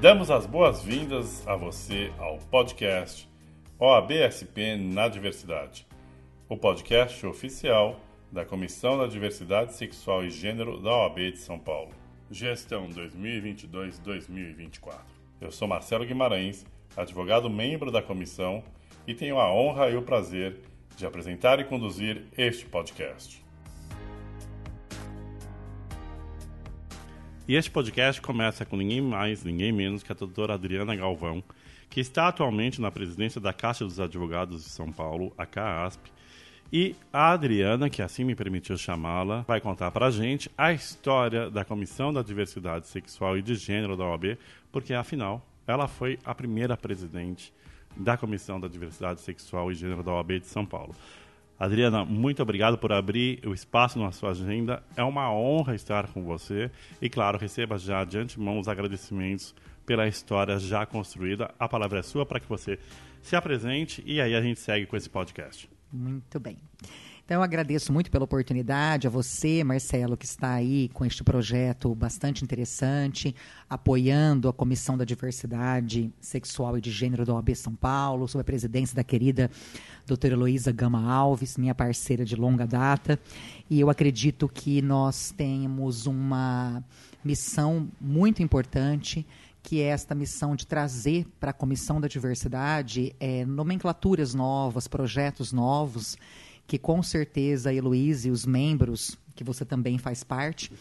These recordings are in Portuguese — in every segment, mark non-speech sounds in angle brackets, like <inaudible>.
Damos as boas-vindas a você ao podcast OABSP na Diversidade, o podcast oficial da Comissão da Diversidade Sexual e Gênero da OAB de São Paulo. Gestão 2022-2024. Eu sou Marcelo Guimarães, advogado membro da comissão, e tenho a honra e o prazer de apresentar e conduzir este podcast. E este podcast começa com ninguém mais, ninguém menos que a doutora Adriana Galvão, que está atualmente na presidência da Caixa dos Advogados de São Paulo, a CAASP. E a Adriana, que assim me permitiu chamá-la, vai contar para a gente a história da Comissão da Diversidade Sexual e de Gênero da OAB, porque afinal ela foi a primeira presidente da Comissão da Diversidade Sexual e Gênero da OAB de São Paulo. Adriana, muito obrigado por abrir o espaço na sua agenda. É uma honra estar com você. E, claro, receba já de antemão os agradecimentos pela história já construída. A palavra é sua para que você se apresente e aí a gente segue com esse podcast. Muito bem. Então, eu agradeço muito pela oportunidade a você, Marcelo, que está aí com este projeto bastante interessante, apoiando a Comissão da Diversidade Sexual e de Gênero da OAB São Paulo, sob a presidência da querida doutora Heloísa Gama Alves, minha parceira de longa data. E eu acredito que nós temos uma missão muito importante que é esta missão de trazer para a Comissão da Diversidade é, nomenclaturas novas, projetos novos que com certeza a Heloísa e os membros, que você também faz parte,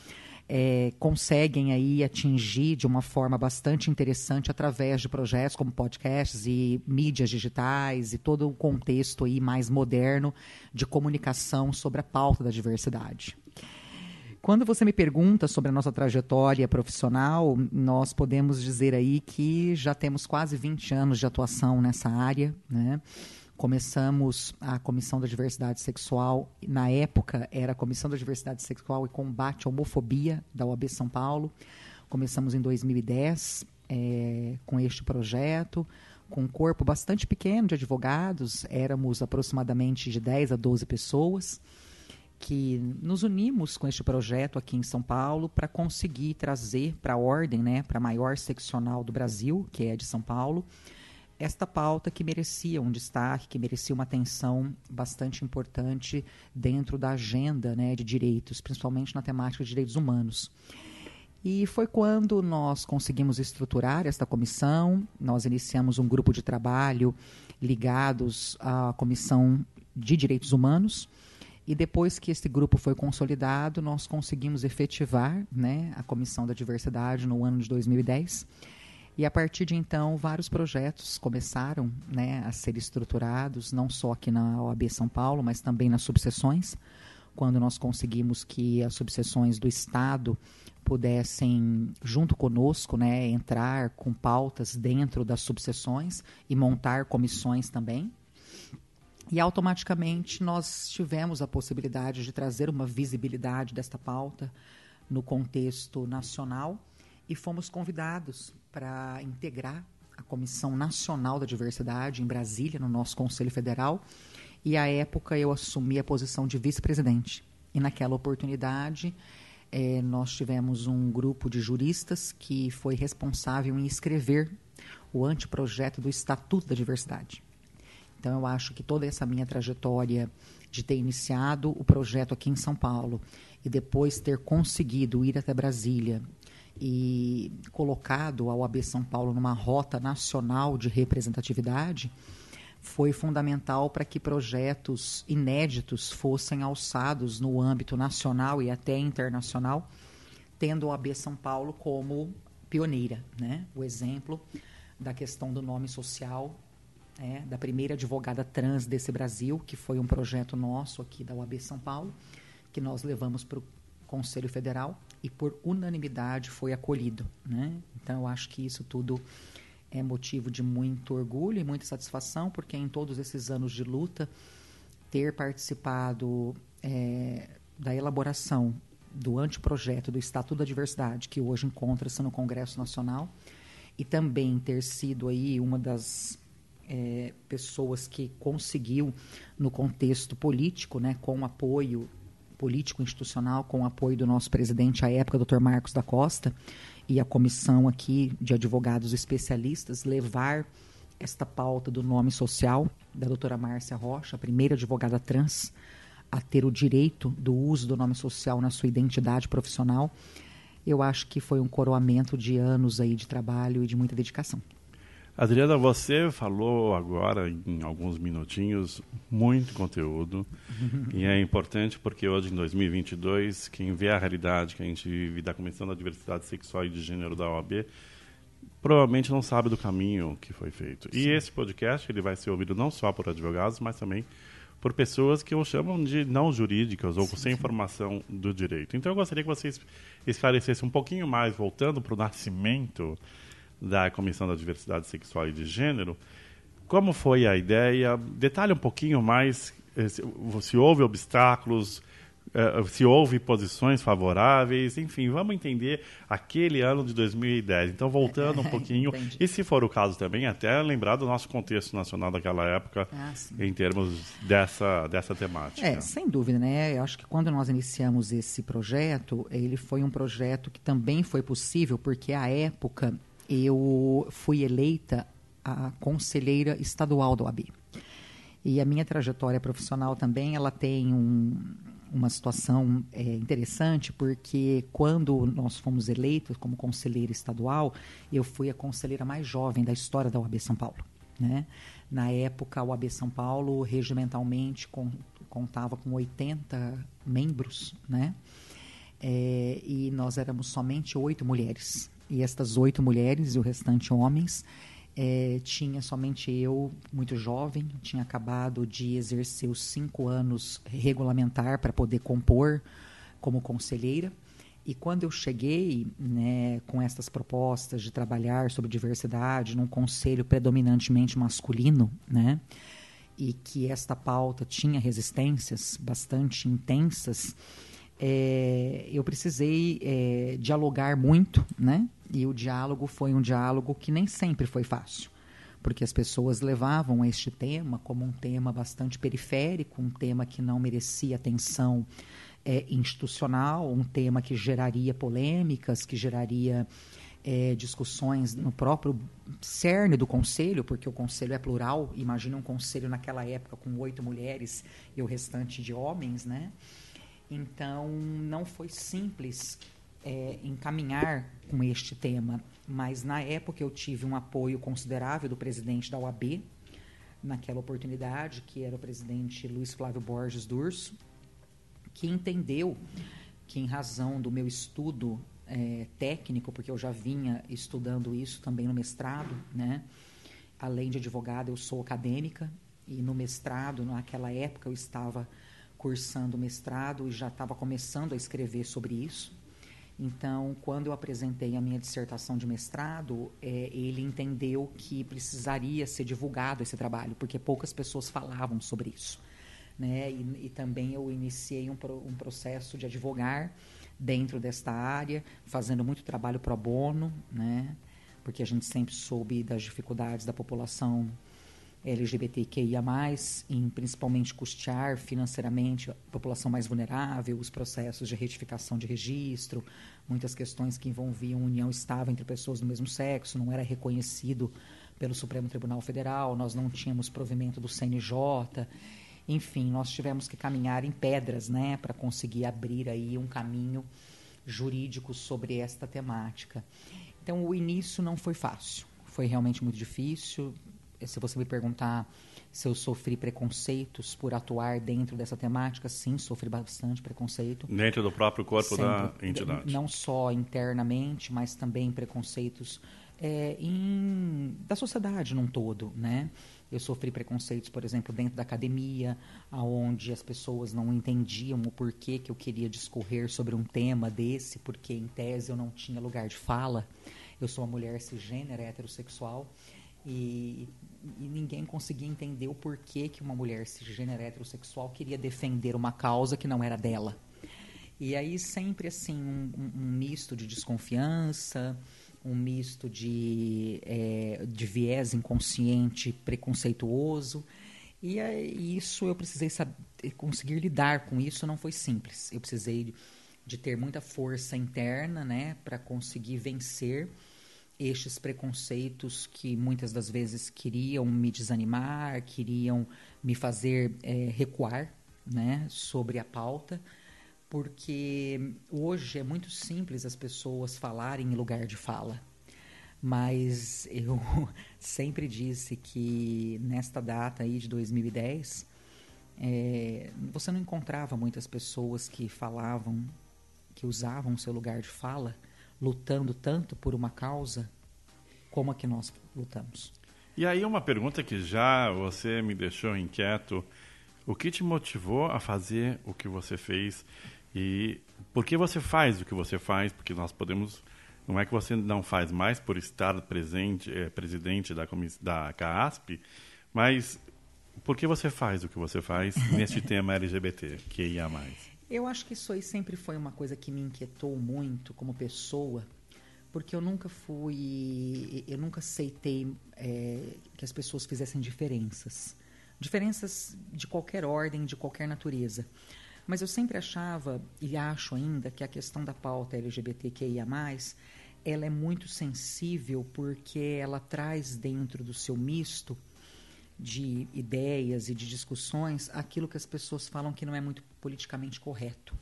é, conseguem aí atingir de uma forma bastante interessante através de projetos como podcasts e mídias digitais e todo o contexto aí mais moderno de comunicação sobre a pauta da diversidade. Quando você me pergunta sobre a nossa trajetória profissional, nós podemos dizer aí que já temos quase 20 anos de atuação nessa área, né? Começamos a Comissão da Diversidade Sexual, na época era a Comissão da Diversidade Sexual e Combate à Homofobia da OAB São Paulo. Começamos em 2010 é, com este projeto, com um corpo bastante pequeno de advogados, éramos aproximadamente de 10 a 12 pessoas que nos unimos com este projeto aqui em São Paulo para conseguir trazer para a ordem, né, para a maior seccional do Brasil, que é de São Paulo, esta pauta que merecia um destaque, que merecia uma atenção bastante importante dentro da agenda né, de direitos, principalmente na temática de direitos humanos. E foi quando nós conseguimos estruturar esta comissão, nós iniciamos um grupo de trabalho ligados à Comissão de Direitos Humanos, e depois que esse grupo foi consolidado, nós conseguimos efetivar né, a Comissão da Diversidade no ano de 2010 e a partir de então, vários projetos começaram né, a ser estruturados, não só aqui na OAB São Paulo, mas também nas subseções, quando nós conseguimos que as subseções do Estado pudessem, junto conosco, né, entrar com pautas dentro das subseções e montar comissões também. E automaticamente nós tivemos a possibilidade de trazer uma visibilidade desta pauta no contexto nacional e fomos convidados para integrar a Comissão Nacional da Diversidade em Brasília, no nosso Conselho Federal. E à época eu assumi a posição de vice-presidente. E naquela oportunidade eh, nós tivemos um grupo de juristas que foi responsável em escrever o anteprojeto do Estatuto da Diversidade. Então eu acho que toda essa minha trajetória de ter iniciado o projeto aqui em São Paulo e depois ter conseguido ir até Brasília e colocado a OAB São Paulo numa rota nacional de representatividade, foi fundamental para que projetos inéditos fossem alçados no âmbito nacional e até internacional, tendo a OAB São Paulo como pioneira. Né? O exemplo da questão do nome social é, da primeira advogada trans desse Brasil, que foi um projeto nosso aqui da OAB São Paulo, que nós levamos para o Conselho Federal e por unanimidade foi acolhido. Né? Então, eu acho que isso tudo é motivo de muito orgulho e muita satisfação, porque em todos esses anos de luta, ter participado é, da elaboração do anteprojeto do Estatuto da Diversidade, que hoje encontra-se no Congresso Nacional, e também ter sido aí uma das é, pessoas que conseguiu, no contexto político, né, com apoio político institucional com o apoio do nosso presidente à época, Dr. Marcos da Costa, e a comissão aqui de advogados especialistas levar esta pauta do nome social da doutora Márcia Rocha, a primeira advogada trans a ter o direito do uso do nome social na sua identidade profissional, eu acho que foi um coroamento de anos aí de trabalho e de muita dedicação. Adriana, você falou agora, em alguns minutinhos, muito conteúdo. e é importante porque hoje, em 2022, quem vê a realidade que a gente vive da Comissão da Diversidade Sexual e de Gênero da OAB provavelmente não sabe do caminho que foi feito. Sim. E esse podcast ele vai ser ouvido não só por advogados, mas também por pessoas que o chamam de não jurídicas ou sim, sem sim. informação do direito. Então eu gostaria que vocês esclarecessem um pouquinho mais, voltando para o nascimento da Comissão da Diversidade Sexual e de Gênero, como foi a ideia? Detalhe um pouquinho mais eh, se, se houve obstáculos, uh, se houve posições favoráveis, enfim, vamos entender aquele ano de 2010. Então, voltando um <laughs> pouquinho, e se for o caso também, até lembrar do nosso contexto nacional daquela época, ah, em termos dessa, dessa temática. É, sem dúvida, né? Eu acho que quando nós iniciamos esse projeto, ele foi um projeto que também foi possível, porque à época eu fui eleita a conselheira estadual do AB. E a minha trajetória profissional também, ela tem um, uma situação é, interessante, porque quando nós fomos eleitos como conselheira estadual, eu fui a conselheira mais jovem da história da UAB São Paulo. Né? Na época, a UAB São Paulo, regimentalmente, com, contava com 80 membros, né? É, e nós éramos somente oito mulheres. E estas oito mulheres e o restante homens é, tinha somente eu, muito jovem, tinha acabado de exercer os cinco anos regulamentar para poder compor como conselheira. E quando eu cheguei né, com essas propostas de trabalhar sobre diversidade num conselho predominantemente masculino, né, e que esta pauta tinha resistências bastante intensas, é, eu precisei é, dialogar muito, né? E o diálogo foi um diálogo que nem sempre foi fácil, porque as pessoas levavam este tema como um tema bastante periférico, um tema que não merecia atenção é, institucional, um tema que geraria polêmicas, que geraria é, discussões no próprio cerne do conselho, porque o conselho é plural. Imagina um conselho naquela época com oito mulheres e o restante de homens, né? Então, não foi simples é, encaminhar com este tema, mas na época eu tive um apoio considerável do presidente da OAB, naquela oportunidade, que era o presidente Luiz Flávio Borges Durso, que entendeu que, em razão do meu estudo é, técnico, porque eu já vinha estudando isso também no mestrado, né? além de advogada, eu sou acadêmica, e no mestrado, naquela época, eu estava cursando mestrado e já estava começando a escrever sobre isso. Então, quando eu apresentei a minha dissertação de mestrado, é, ele entendeu que precisaria ser divulgado esse trabalho, porque poucas pessoas falavam sobre isso. Né? E, e também eu iniciei um, um processo de advogar dentro desta área, fazendo muito trabalho pro bono, né? porque a gente sempre soube das dificuldades da população LGBTQIA+, em principalmente custear financeiramente a população mais vulnerável, os processos de retificação de registro, muitas questões que envolviam união estável entre pessoas do mesmo sexo, não era reconhecido pelo Supremo Tribunal Federal, nós não tínhamos provimento do CNJ, enfim, nós tivemos que caminhar em pedras, né, para conseguir abrir aí um caminho jurídico sobre esta temática. Então, o início não foi fácil, foi realmente muito difícil, se você me perguntar se eu sofri preconceitos por atuar dentro dessa temática, sim, sofri bastante preconceito. Dentro do próprio corpo Sempre, da entidade. Não só internamente, mas também preconceitos é, em, da sociedade num todo, né? Eu sofri preconceitos, por exemplo, dentro da academia, aonde as pessoas não entendiam o porquê que eu queria discorrer sobre um tema desse, porque em tese eu não tinha lugar de fala. Eu sou uma mulher cisgênera, heterossexual, e, e, ninguém conseguia entender o porquê que uma mulher cisgênero heterossexual queria defender uma causa que não era dela. E aí sempre assim um, um misto de desconfiança, um misto de, é, de viés inconsciente preconceituoso. E isso eu precisei saber, conseguir lidar com isso não foi simples. Eu precisei de ter muita força interna, né, para conseguir vencer estes preconceitos que muitas das vezes queriam me desanimar, queriam me fazer é, recuar, né, sobre a pauta, porque hoje é muito simples as pessoas falarem em lugar de fala. Mas eu <laughs> sempre disse que nesta data aí de 2010, é, você não encontrava muitas pessoas que falavam, que usavam o seu lugar de fala, lutando tanto por uma causa como a que nós lutamos. E aí uma pergunta que já você me deixou inquieto, o que te motivou a fazer o que você fez e por que você faz o que você faz? Porque nós podemos não é que você não faz mais por estar presente, é, presidente da, da CAASP, mas por que você faz o que você faz <laughs> neste tema LGBT, que ia mais? Eu acho que isso aí sempre foi uma coisa que me inquietou muito como pessoa, porque eu nunca fui, eu nunca aceitei é, que as pessoas fizessem diferenças, diferenças de qualquer ordem, de qualquer natureza. Mas eu sempre achava e acho ainda que a questão da pauta LGBTQIA+, ela é muito sensível porque ela traz dentro do seu misto de ideias e de discussões aquilo que as pessoas falam que não é muito politicamente correto.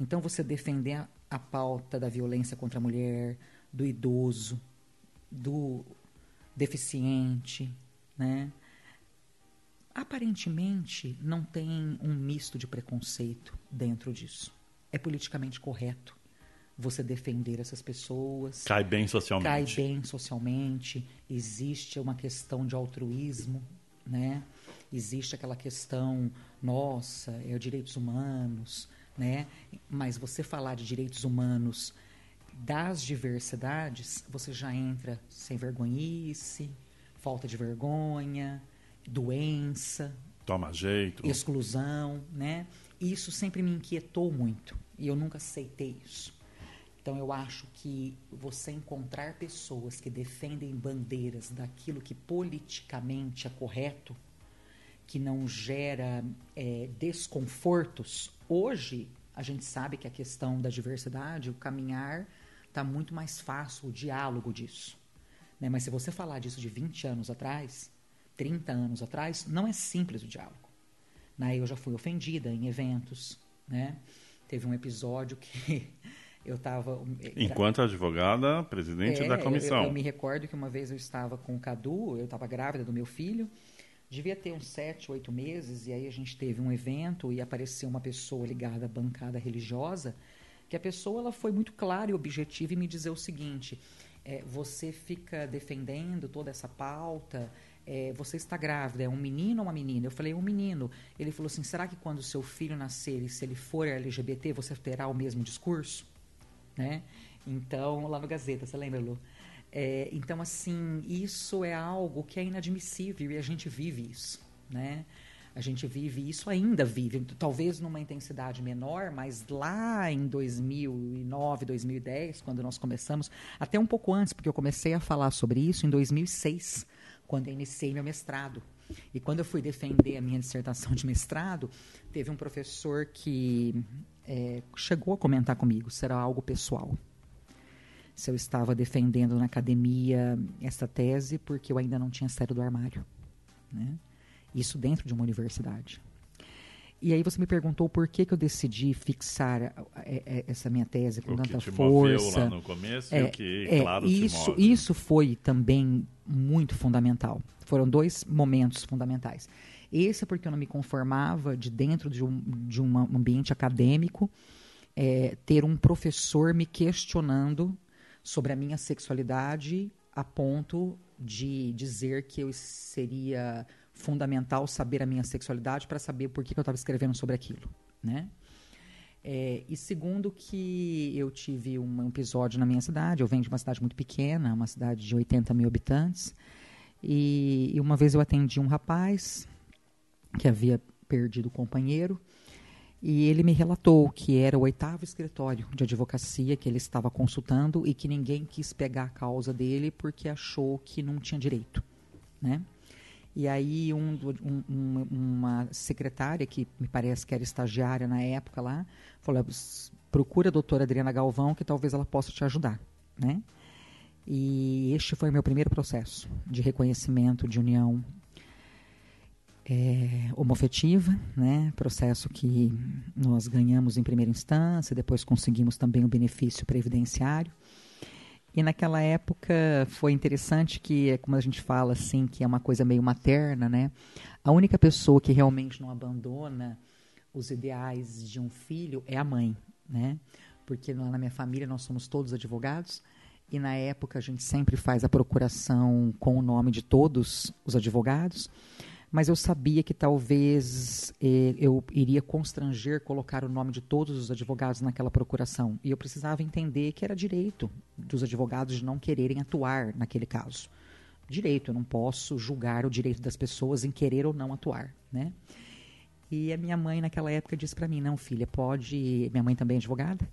Então, você defender a, a pauta da violência contra a mulher, do idoso, do deficiente, né? Aparentemente, não tem um misto de preconceito dentro disso. É politicamente correto você defender essas pessoas. Cai bem socialmente. Cai bem socialmente. Existe uma questão de altruísmo né? Existe aquela questão, nossa, é os direitos humanos, né? Mas você falar de direitos humanos das diversidades, você já entra sem vergonhice, falta de vergonha, doença, toma jeito, exclusão, né? Isso sempre me inquietou muito e eu nunca aceitei isso. Então eu acho que você encontrar pessoas que defendem bandeiras daquilo que politicamente é correto, que não gera é, desconfortos. Hoje a gente sabe que a questão da diversidade, o caminhar, está muito mais fácil, o diálogo disso. Né? Mas se você falar disso de 20 anos atrás, 30 anos atrás, não é simples o diálogo. Né? Eu já fui ofendida em eventos. Né? Teve um episódio que eu estava. Eh, Enquanto advogada, presidente é, da comissão. Eu, eu, me recordo que uma vez eu estava com o Cadu, eu estava grávida do meu filho, devia ter uns sete, oito meses, e aí a gente teve um evento e apareceu uma pessoa ligada à bancada religiosa, que a pessoa ela foi muito clara e objetiva em me dizer o seguinte: é, você fica defendendo toda essa pauta. É, você está grávida, é um menino ou uma menina? Eu falei, um menino. Ele falou assim: será que quando seu filho nascer e se ele for LGBT, você terá o mesmo discurso? Né? Então, lá no Gazeta, você lembra, Lu? É, então, assim, isso é algo que é inadmissível e a gente vive isso, né? A gente vive isso, ainda vive, talvez numa intensidade menor, mas lá em 2009, 2010, quando nós começamos, até um pouco antes, porque eu comecei a falar sobre isso em 2006, quando eu iniciei meu mestrado. E quando eu fui defender a minha dissertação de mestrado, teve um professor que é, chegou a comentar comigo, será algo pessoal. Se eu estava defendendo na academia essa tese porque eu ainda não tinha saído do armário. Né? Isso dentro de uma universidade. E aí você me perguntou por que, que eu decidi fixar essa minha tese com o tanta que te força. lá no começo é, e o que, é, claro, isso, isso foi também muito fundamental. Foram dois momentos fundamentais. Esse é porque eu não me conformava de dentro de um, de um ambiente acadêmico é, ter um professor me questionando sobre a minha sexualidade a ponto de dizer que eu seria fundamental saber a minha sexualidade para saber por que, que eu estava escrevendo sobre aquilo, né? É, e segundo que eu tive um episódio na minha cidade, eu venho de uma cidade muito pequena, uma cidade de 80 mil habitantes, e, e uma vez eu atendi um rapaz que havia perdido o companheiro, e ele me relatou que era o oitavo escritório de advocacia que ele estava consultando e que ninguém quis pegar a causa dele porque achou que não tinha direito, né? E aí um, um, uma secretária que me parece que era estagiária na época lá falou: procura a doutora Adriana Galvão, que talvez ela possa te ajudar, né? E este foi meu primeiro processo de reconhecimento de união é, homofetiva, né? processo que nós ganhamos em primeira instância, depois conseguimos também o benefício previdenciário. E naquela época foi interessante que, como a gente fala assim, que é uma coisa meio materna, né? A única pessoa que realmente não abandona os ideais de um filho é a mãe, né? Porque lá na minha família nós somos todos advogados e na época a gente sempre faz a procuração com o nome de todos os advogados, mas eu sabia que talvez eh, eu iria constranger colocar o nome de todos os advogados naquela procuração. E eu precisava entender que era direito dos advogados de não quererem atuar naquele caso. Direito, eu não posso julgar o direito das pessoas em querer ou não atuar, né? E a minha mãe naquela época disse para mim: "Não, filha, pode, minha mãe também é advogada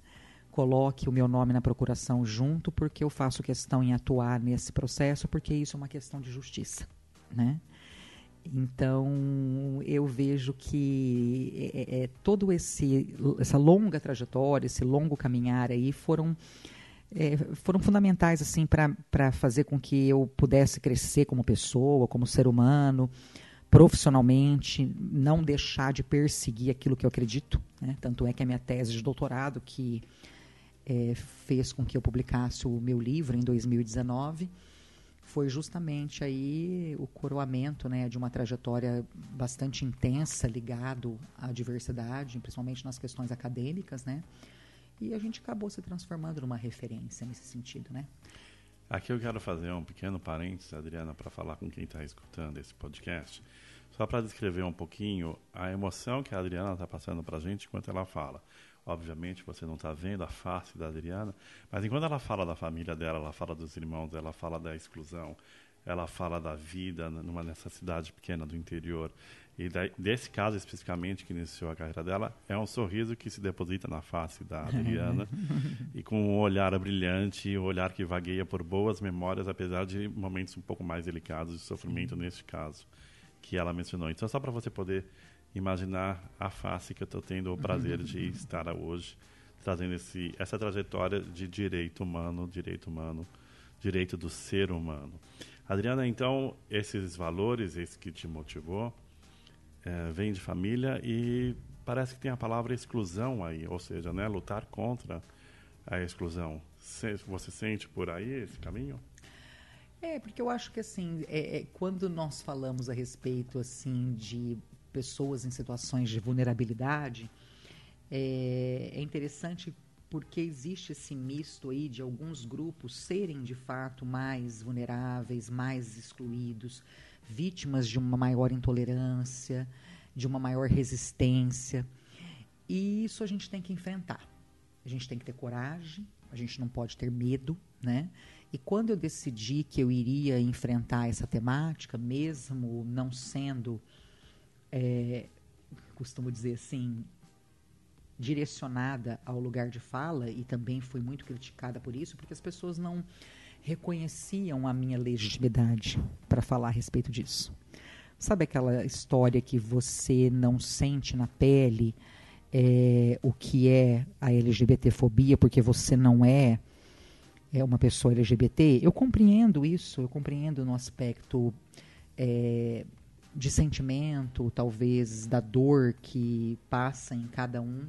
coloque o meu nome na procuração junto, porque eu faço questão em atuar nesse processo, porque isso é uma questão de justiça, né? Então eu vejo que é, é, é todo esse essa longa trajetória, esse longo caminhar aí foram é, foram fundamentais assim para fazer com que eu pudesse crescer como pessoa, como ser humano, profissionalmente, não deixar de perseguir aquilo que eu acredito. Né? Tanto é que a minha tese de doutorado que é, fez com que eu publicasse o meu livro em 2019 foi justamente aí o coroamento né, de uma trajetória bastante intensa ligado à diversidade, principalmente nas questões acadêmicas, né? E a gente acabou se transformando numa referência nesse sentido, né? Aqui eu quero fazer um pequeno parênteses, Adriana, para falar com quem está escutando esse podcast, só para descrever um pouquinho a emoção que a Adriana está passando para a gente enquanto ela fala. Obviamente você não está vendo a face da Adriana, mas enquanto ela fala da família dela, ela fala dos irmãos, ela fala da exclusão, ela fala da vida numa nessa cidade pequena do interior. E desse caso especificamente que iniciou a carreira dela, é um sorriso que se deposita na face da Adriana <laughs> e com um olhar brilhante, um olhar que vagueia por boas memórias, apesar de momentos um pouco mais delicados de sofrimento neste caso que ela mencionou. Então, só para você poder imaginar a face que eu estou tendo o prazer de uhum. estar hoje trazendo esse, essa trajetória de direito humano, direito humano, direito do ser humano. Adriana, então, esses valores, esse que te motivou, é, vem de família e parece que tem a palavra exclusão aí, ou seja, né, lutar contra a exclusão. Você sente por aí esse caminho? É, porque eu acho que assim, é, é, quando nós falamos a respeito assim de pessoas em situações de vulnerabilidade, é, é interessante porque existe esse misto aí de alguns grupos serem de fato mais vulneráveis, mais excluídos, vítimas de uma maior intolerância, de uma maior resistência. E isso a gente tem que enfrentar. A gente tem que ter coragem, a gente não pode ter medo, né? E quando eu decidi que eu iria enfrentar essa temática, mesmo não sendo é, costumo dizer assim, direcionada ao lugar de fala e também fui muito criticada por isso, porque as pessoas não reconheciam a minha legitimidade para falar a respeito disso. Sabe aquela história que você não sente na pele é, o que é a LGBTfobia porque você não é, é uma pessoa LGBT? Eu compreendo isso, eu compreendo no aspecto é, de sentimento, talvez da dor que passa em cada um.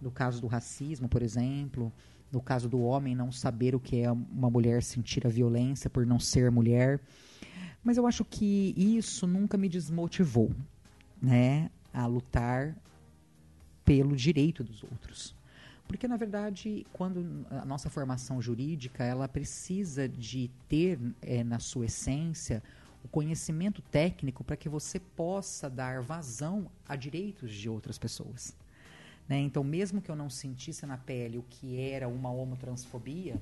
No caso do racismo, por exemplo, no caso do homem não saber o que é uma mulher sentir a violência por não ser mulher. Mas eu acho que isso nunca me desmotivou, né, a lutar pelo direito dos outros. Porque na verdade, quando a nossa formação jurídica, ela precisa de ter é, na sua essência o conhecimento técnico para que você possa dar vazão a direitos de outras pessoas. Né? Então, mesmo que eu não sentisse na pele o que era uma homotransfobia,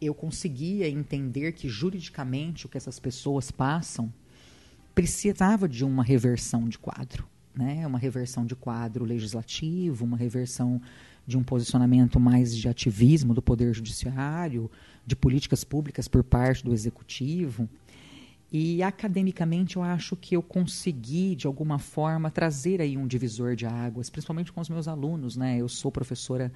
eu conseguia entender que juridicamente o que essas pessoas passam precisava de uma reversão de quadro. Né? Uma reversão de quadro legislativo, uma reversão de um posicionamento mais de ativismo do Poder Judiciário, de políticas públicas por parte do Executivo. E academicamente eu acho que eu consegui, de alguma forma, trazer aí um divisor de águas, principalmente com os meus alunos. Né? Eu sou professora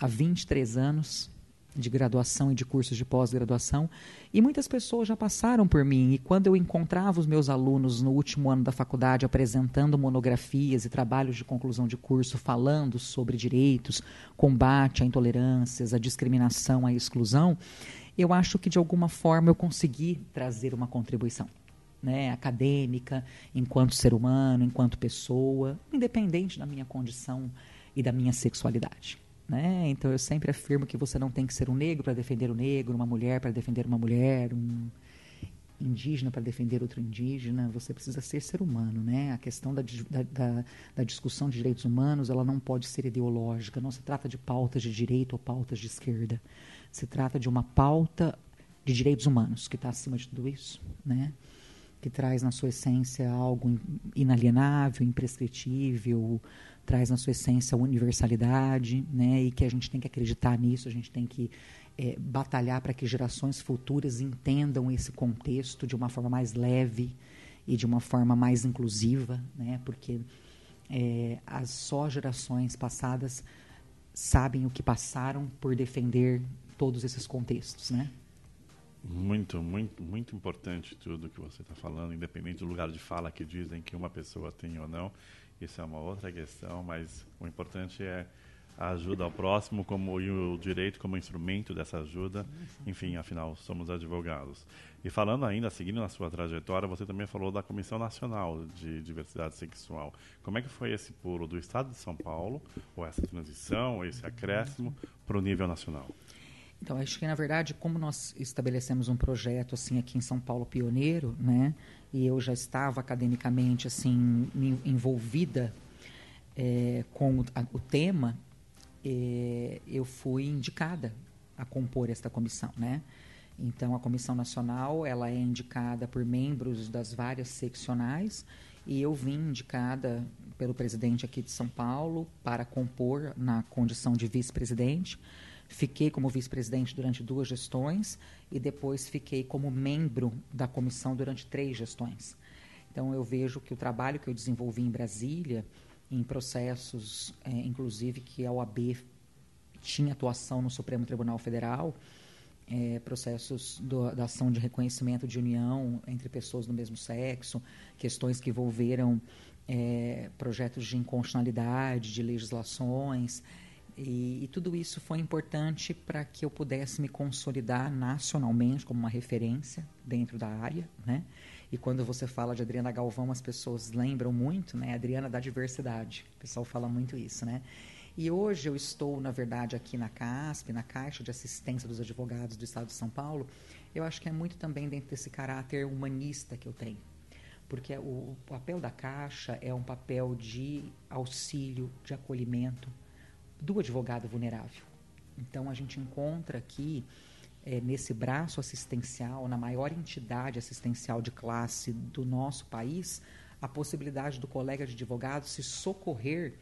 há 23 anos de graduação e de cursos de pós-graduação, e muitas pessoas já passaram por mim, e quando eu encontrava os meus alunos no último ano da faculdade apresentando monografias e trabalhos de conclusão de curso falando sobre direitos, combate a intolerâncias, a discriminação, a exclusão, eu acho que de alguma forma eu consegui trazer uma contribuição. Né, acadêmica, enquanto ser humano, enquanto pessoa, independente da minha condição e da minha sexualidade. Né? Então eu sempre afirmo que você não tem que ser um negro para defender o negro, uma mulher para defender uma mulher, um indígena para defender outro indígena. Você precisa ser ser humano, né? A questão da, da, da, discussão de direitos humanos ela não pode ser ideológica. Não se trata de pautas de direita ou pautas de esquerda. Se trata de uma pauta de direitos humanos que está acima de tudo isso, né? Que traz na sua essência algo inalienável, imprescritível traz na sua essência a universalidade, né? E que a gente tem que acreditar nisso, a gente tem que é, batalhar para que gerações futuras entendam esse contexto de uma forma mais leve e de uma forma mais inclusiva, né? Porque é, as só gerações passadas sabem o que passaram por defender todos esses contextos, né? Muito, muito, muito importante tudo que você está falando, independente do lugar de fala que dizem que uma pessoa tem ou não. Isso é uma outra questão, mas o importante é a ajuda ao próximo como e o direito como instrumento dessa ajuda. Enfim, afinal, somos advogados. E falando ainda, seguindo na sua trajetória, você também falou da Comissão Nacional de Diversidade Sexual. Como é que foi esse pulo do Estado de São Paulo, ou essa transição, esse acréscimo, para o nível nacional? Então, acho que, na verdade, como nós estabelecemos um projeto assim aqui em São Paulo pioneiro, né, e eu já estava academicamente assim envolvida é, com o, a, o tema, é, eu fui indicada a compor esta comissão, né? Então, a comissão nacional ela é indicada por membros das várias seccionais e eu vim indicada pelo presidente aqui de São Paulo para compor na condição de vice-presidente. Fiquei como vice-presidente durante duas gestões e depois fiquei como membro da comissão durante três gestões. Então, eu vejo que o trabalho que eu desenvolvi em Brasília, em processos, é, inclusive que a OAB tinha atuação no Supremo Tribunal Federal, é, processos do, da ação de reconhecimento de união entre pessoas do mesmo sexo, questões que envolveram é, projetos de inconstitucionalidade, de legislações, e, e, tudo isso foi importante para que eu pudesse me consolidar nacionalmente como uma referência dentro da área, né? E quando você fala de Adriana Galvão, as pessoas lembram muito, né? Adriana da diversidade. O pessoal fala muito isso, né? E hoje eu estou, na verdade, aqui na CASP, na Caixa de Assistência dos Advogados do Estado de São Paulo. Eu acho que é muito também dentro desse caráter humanista que eu tenho. Porque o papel da Caixa é um papel de auxílio, de acolhimento, do advogado vulnerável. Então, a gente encontra aqui, é, nesse braço assistencial, na maior entidade assistencial de classe do nosso país, a possibilidade do colega de advogado se socorrer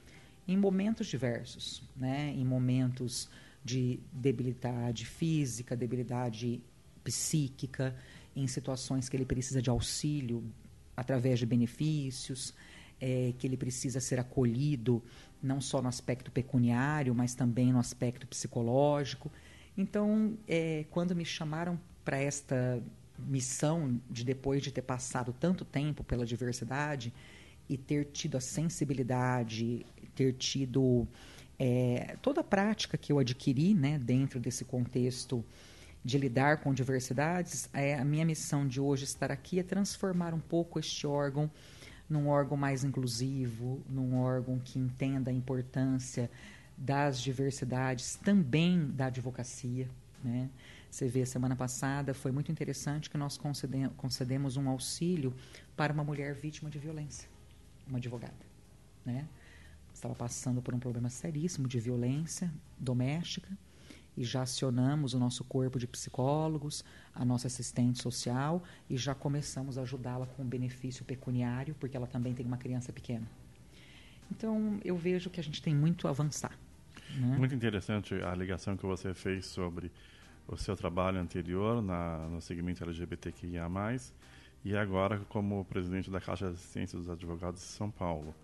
em momentos diversos, né? em momentos de debilidade física, debilidade psíquica, em situações que ele precisa de auxílio através de benefícios, é, que ele precisa ser acolhido não só no aspecto pecuniário, mas também no aspecto psicológico. Então, é, quando me chamaram para esta missão de depois de ter passado tanto tempo pela diversidade e ter tido a sensibilidade, ter tido é, toda a prática que eu adquiri né, dentro desse contexto de lidar com diversidades, é, a minha missão de hoje estar aqui é transformar um pouco este órgão num órgão mais inclusivo, num órgão que entenda a importância das diversidades, também da advocacia. Né? Você vê, semana passada foi muito interessante que nós concedemos um auxílio para uma mulher vítima de violência, uma advogada. Né? Estava passando por um problema seríssimo de violência doméstica e já acionamos o nosso corpo de psicólogos, a nossa assistente social e já começamos a ajudá-la com benefício pecuniário, porque ela também tem uma criança pequena. Então, eu vejo que a gente tem muito a avançar. Né? Muito interessante a ligação que você fez sobre o seu trabalho anterior na, no segmento LGBTQIA+, e agora como presidente da Caixa de Assistência dos Advogados de São Paulo.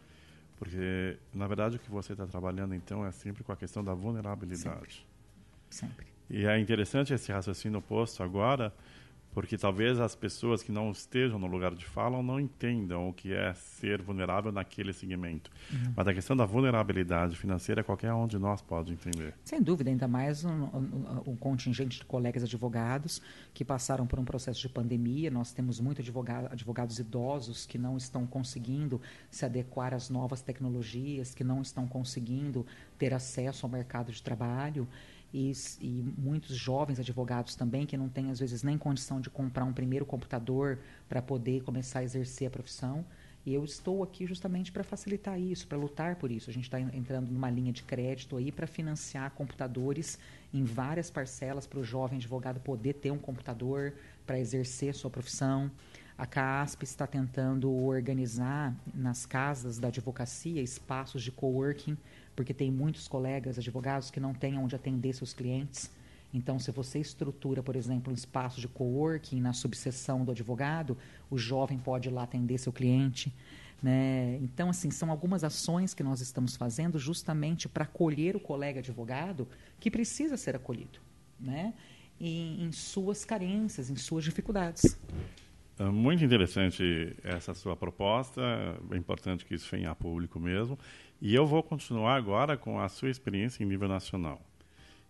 Porque, na verdade, o que você está trabalhando, então, é sempre com a questão da vulnerabilidade. Sempre. Sempre. E é interessante esse raciocínio posto agora, porque talvez as pessoas que não estejam no lugar de fala não entendam o que é ser vulnerável naquele segmento. Uhum. Mas a questão da vulnerabilidade financeira, qualquer um de nós pode entender. Sem dúvida, ainda mais um, um, um, contingente de colegas advogados que passaram por um processo de pandemia. Nós temos muitos advogado, advogados idosos que não estão conseguindo se adequar às novas tecnologias, que não estão conseguindo ter acesso ao mercado de trabalho e, e, muitos jovens advogados também que não têm às vezes nem condição de comprar um primeiro computador para poder começar a exercer a profissão. E eu estou aqui justamente para facilitar isso, para lutar por isso. A gente está entrando numa linha de crédito aí para financiar computadores em várias parcelas para o jovem advogado poder ter um computador para exercer sua profissão. A CASP está tentando organizar nas casas da advocacia espaços de coworking porque tem muitos colegas advogados que não têm onde atender seus clientes. Então, se você estrutura, por exemplo, um espaço de coworking na subseção do advogado, o jovem pode ir lá atender seu cliente. Né? Então, assim, são algumas ações que nós estamos fazendo justamente para acolher o colega advogado que precisa ser acolhido, né? em, em suas carências, em suas dificuldades. É muito interessante essa sua proposta, é importante que isso venha a público mesmo. E eu vou continuar agora com a sua experiência em nível nacional.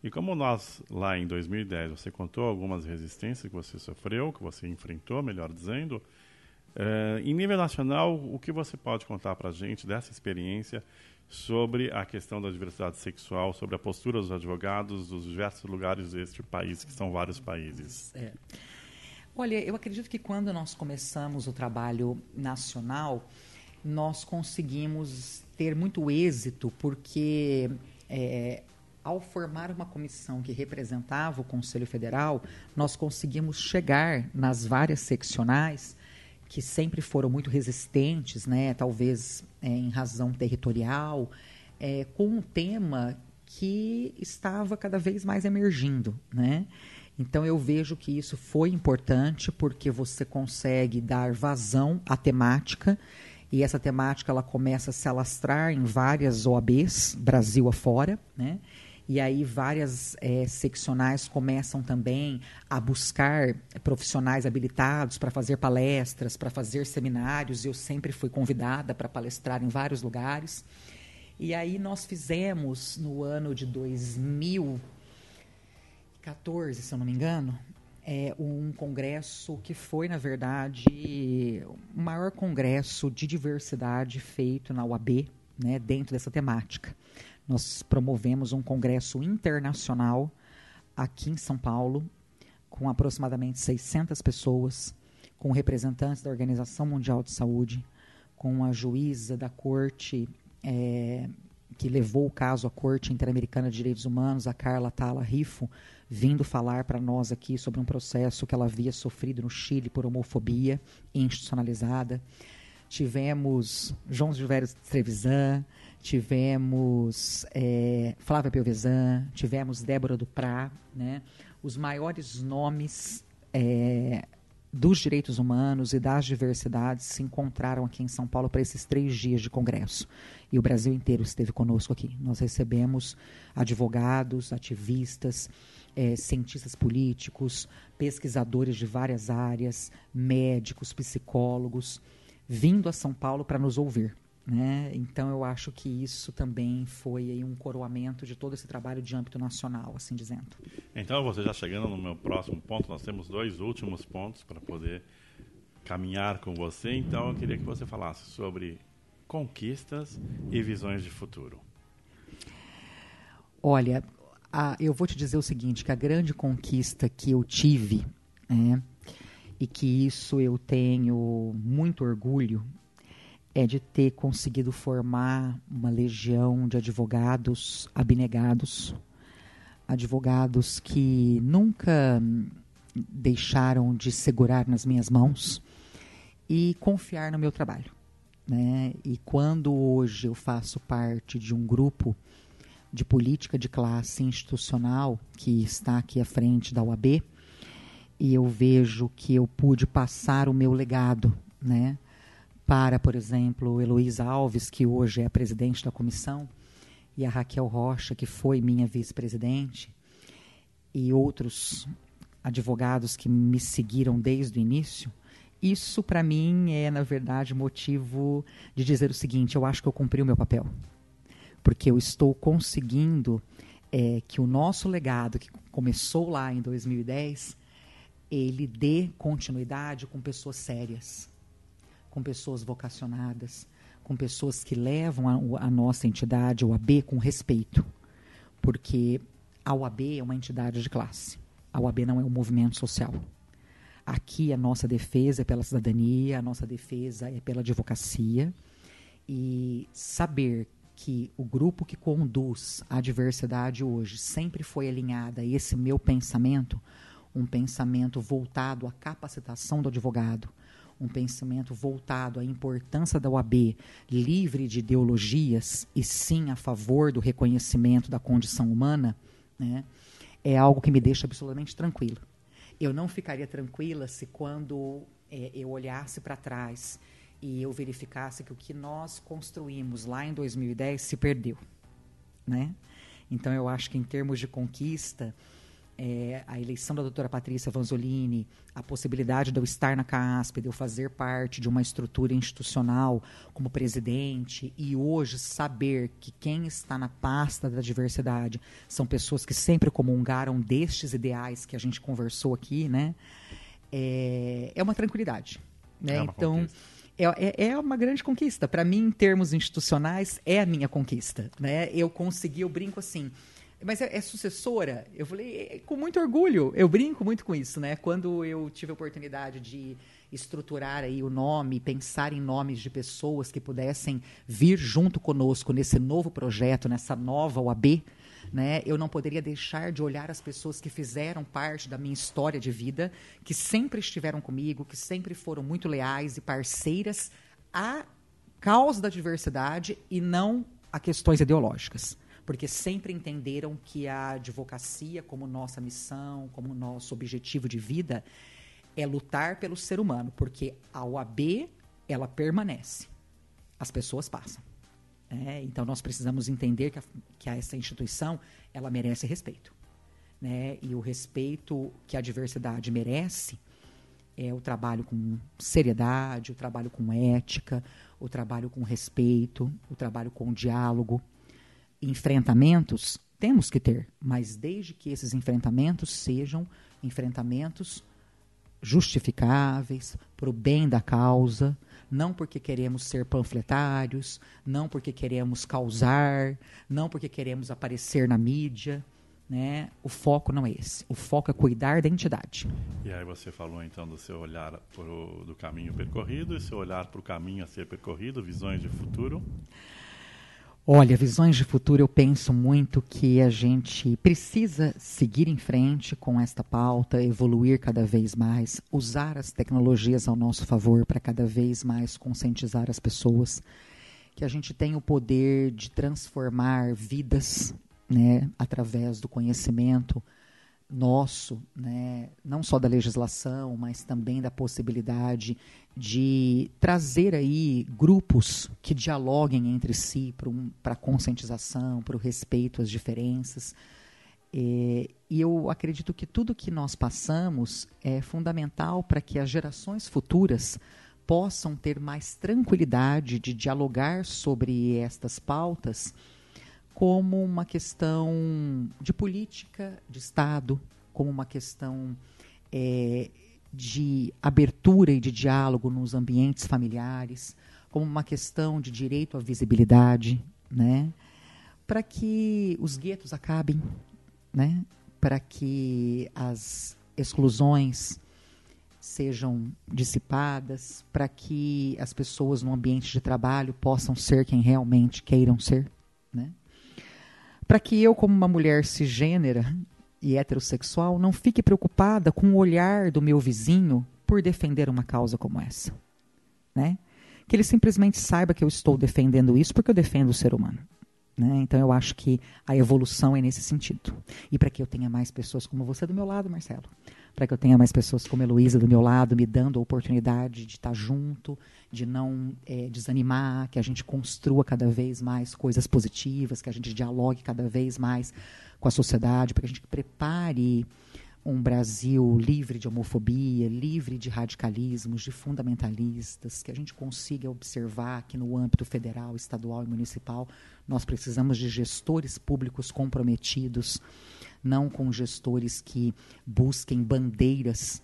E como nós, lá em 2010, você contou algumas resistências que você sofreu, que você enfrentou, melhor dizendo, eh, em nível nacional, o que você pode contar para a gente dessa experiência sobre a questão da diversidade sexual, sobre a postura dos advogados dos diversos lugares deste país, que são vários países? É. Olha, eu acredito que quando nós começamos o trabalho nacional, nós conseguimos ter muito êxito, porque é, ao formar uma comissão que representava o Conselho Federal, nós conseguimos chegar nas várias seccionais que sempre foram muito resistentes, né, talvez é, em razão territorial, é, com um tema que estava cada vez mais emergindo, né? Então eu vejo que isso foi importante porque você consegue dar vazão à temática e essa temática ela começa a se alastrar em várias OABs, Brasil afora, né? E aí várias é, seccionais começam também a buscar profissionais habilitados para fazer palestras, para fazer seminários. Eu sempre fui convidada para palestrar em vários lugares. E aí nós fizemos no ano de 2014, se eu não me engano, é um congresso que foi, na verdade, o maior congresso de diversidade feito na UAB, né, dentro dessa temática. Nós promovemos um congresso internacional aqui em São Paulo, com aproximadamente 600 pessoas, com representantes da Organização Mundial de Saúde, com a juíza da corte é, que levou o caso à Corte Interamericana de Direitos Humanos, a Carla Tala Rifo, vindo falar para nós aqui sobre um processo que ela havia sofrido no Chile por homofobia institucionalizada. Tivemos João Gilberto Trevisan, tivemos é, Flávia Pelvezan, tivemos Débora Duprá, né? os maiores nomes é, dos direitos humanos e das diversidades se encontraram aqui em São Paulo para esses três dias de congresso. E o Brasil inteiro esteve conosco aqui. Nós recebemos advogados, ativistas, é, cientistas políticos, pesquisadores de várias áreas, médicos, psicólogos, vindo a São Paulo para nos ouvir. Né? Então eu acho que isso também foi um coroamento de todo esse trabalho de âmbito nacional, assim dizendo. Então você já chegando no meu próximo ponto, nós temos dois últimos pontos para poder caminhar com você. Então eu queria que você falasse sobre conquistas e visões de futuro. Olha, a, eu vou te dizer o seguinte, que a grande conquista que eu tive, né, e que isso eu tenho muito orgulho, é de ter conseguido formar uma legião de advogados abnegados, advogados que nunca deixaram de segurar nas minhas mãos e confiar no meu trabalho. Né? E quando hoje eu faço parte de um grupo de política de classe institucional que está aqui à frente da UAB, e eu vejo que eu pude passar o meu legado, né? Para, por exemplo, Heloísa Alves, que hoje é a presidente da comissão, e a Raquel Rocha, que foi minha vice-presidente, e outros advogados que me seguiram desde o início, isso para mim é, na verdade, motivo de dizer o seguinte: eu acho que eu cumpri o meu papel. Porque eu estou conseguindo é, que o nosso legado, que começou lá em 2010, ele dê continuidade com pessoas sérias, com pessoas vocacionadas, com pessoas que levam a, a nossa entidade, o AB, com respeito. Porque a OAB é uma entidade de classe. A OAB não é um movimento social. Aqui a nossa defesa é pela cidadania, a nossa defesa é pela advocacia. E saber que o grupo que conduz a diversidade hoje sempre foi alinhada a esse meu pensamento, um pensamento voltado à capacitação do advogado, um pensamento voltado à importância da OAB, livre de ideologias e sim a favor do reconhecimento da condição humana, né, é algo que me deixa absolutamente tranquila. Eu não ficaria tranquila se quando é, eu olhasse para trás e eu verificasse que o que nós construímos lá em 2010 se perdeu, né? Então eu acho que em termos de conquista, é, a eleição da doutora Patrícia Vanzolini, a possibilidade de eu estar na CASP, de eu fazer parte de uma estrutura institucional como presidente e hoje saber que quem está na pasta da diversidade são pessoas que sempre comungaram destes ideais que a gente conversou aqui, né? É, é uma tranquilidade. Né? É uma então, é, é, é, uma grande conquista. Para mim, em termos institucionais, é a minha conquista. Né? Eu consegui, eu brinco assim mas é, é, sucessora? Eu falei, é, com muito orgulho. Eu brinco muito com isso, né? Quando eu tive a oportunidade de estruturar aí o nome, pensar em nomes de pessoas que pudessem vir junto conosco nesse novo projeto, nessa nova OAB, né? Eu não poderia deixar de olhar as pessoas que fizeram parte da minha história de vida, que sempre estiveram comigo, que sempre foram muito leais e parceiras à causa da diversidade e não a questões ideológicas porque sempre entenderam que a advocacia, como nossa missão, como nosso objetivo de vida, é lutar pelo ser humano, porque a OAB ela permanece, as pessoas passam. É, então nós precisamos entender que, a, que essa instituição ela merece respeito, né? E o respeito que a diversidade merece é o trabalho com seriedade, o trabalho com ética, o trabalho com respeito, o trabalho com diálogo enfrentamentos temos que ter, mas desde que esses enfrentamentos sejam enfrentamentos justificáveis para o bem da causa, não porque queremos ser panfletários, não porque queremos causar, não porque queremos aparecer na mídia. Né? O foco não é esse. O foco é cuidar da entidade. E aí você falou então do seu olhar pro, do caminho percorrido e seu olhar para o caminho a ser percorrido, visões de futuro. Olha, visões de futuro, eu penso muito que a gente precisa seguir em frente com esta pauta, evoluir cada vez mais, usar as tecnologias ao nosso favor para cada vez mais conscientizar as pessoas, que a gente tem o poder de transformar vidas, né, através do conhecimento nosso, né, não só da legislação, mas também da possibilidade de trazer aí grupos que dialoguem entre si para um, a conscientização, para o respeito às diferenças. É, e eu acredito que tudo que nós passamos é fundamental para que as gerações futuras possam ter mais tranquilidade de dialogar sobre estas pautas como uma questão de política de Estado, como uma questão é, de abertura e de diálogo nos ambientes familiares, como uma questão de direito à visibilidade, né? para que os guetos acabem, né? para que as exclusões sejam dissipadas, para que as pessoas no ambiente de trabalho possam ser quem realmente queiram ser. Né? Para que eu, como uma mulher cisgênera e heterossexual, não fique preocupada com o olhar do meu vizinho por defender uma causa como essa. Né? Que ele simplesmente saiba que eu estou defendendo isso porque eu defendo o ser humano. Né? Então eu acho que a evolução é nesse sentido. E para que eu tenha mais pessoas como você do meu lado, Marcelo, para que eu tenha mais pessoas como a Heloísa do meu lado, me dando a oportunidade de estar junto, de não é, desanimar, que a gente construa cada vez mais coisas positivas, que a gente dialogue cada vez mais com a sociedade, para que a gente prepare um Brasil livre de homofobia, livre de radicalismos, de fundamentalistas, que a gente consiga observar que no âmbito federal, estadual e municipal nós precisamos de gestores públicos comprometidos não com gestores que busquem bandeiras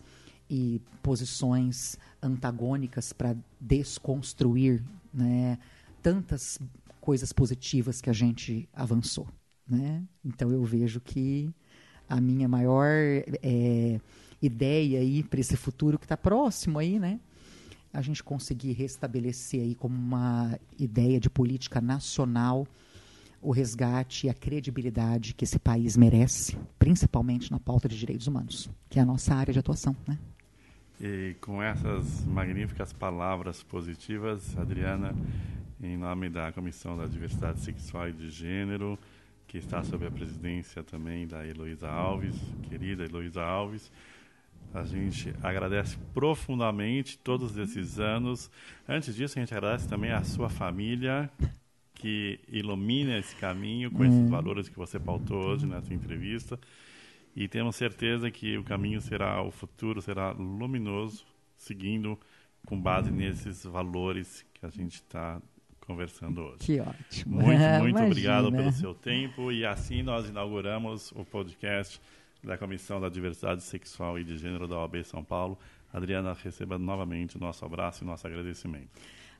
e posições antagônicas para desconstruir né, tantas coisas positivas que a gente avançou. Né? Então eu vejo que a minha maior é, ideia aí para esse futuro que está próximo aí, né? A gente conseguir restabelecer aí como uma ideia de política nacional o resgate e a credibilidade que esse país merece, principalmente na pauta de direitos humanos, que é a nossa área de atuação. Né? E com essas magníficas palavras positivas, Adriana, em nome da Comissão da Diversidade Sexual e de Gênero, que está sob a presidência também da Heloísa Alves, querida Heloísa Alves, a gente agradece profundamente todos esses anos. Antes disso, a gente agradece também a sua família, que ilumine esse caminho com esses hum. valores que você pautou hoje nessa entrevista. E temos certeza que o caminho será, o futuro será luminoso, seguindo com base nesses valores que a gente está conversando hoje. Que ótimo. Muito, <laughs> muito obrigado pelo seu tempo. E assim nós inauguramos o podcast da Comissão da Diversidade Sexual e de Gênero da OAB São Paulo. Adriana, receba novamente o nosso abraço e nosso agradecimento.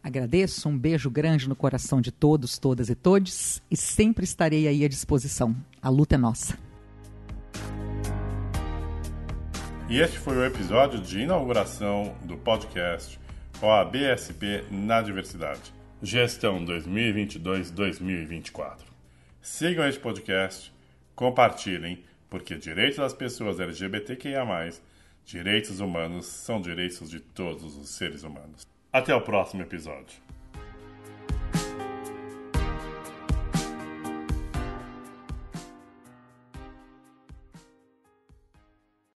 Agradeço, um beijo grande no coração de todos, todas e todes e sempre estarei aí à disposição. A luta é nossa. E este foi o episódio de inauguração do podcast OABSP na Diversidade. Gestão 2022-2024. Sigam este podcast, compartilhem, porque direitos das pessoas LGBTQIA, direitos humanos são direitos de todos os seres humanos. Até o próximo episódio.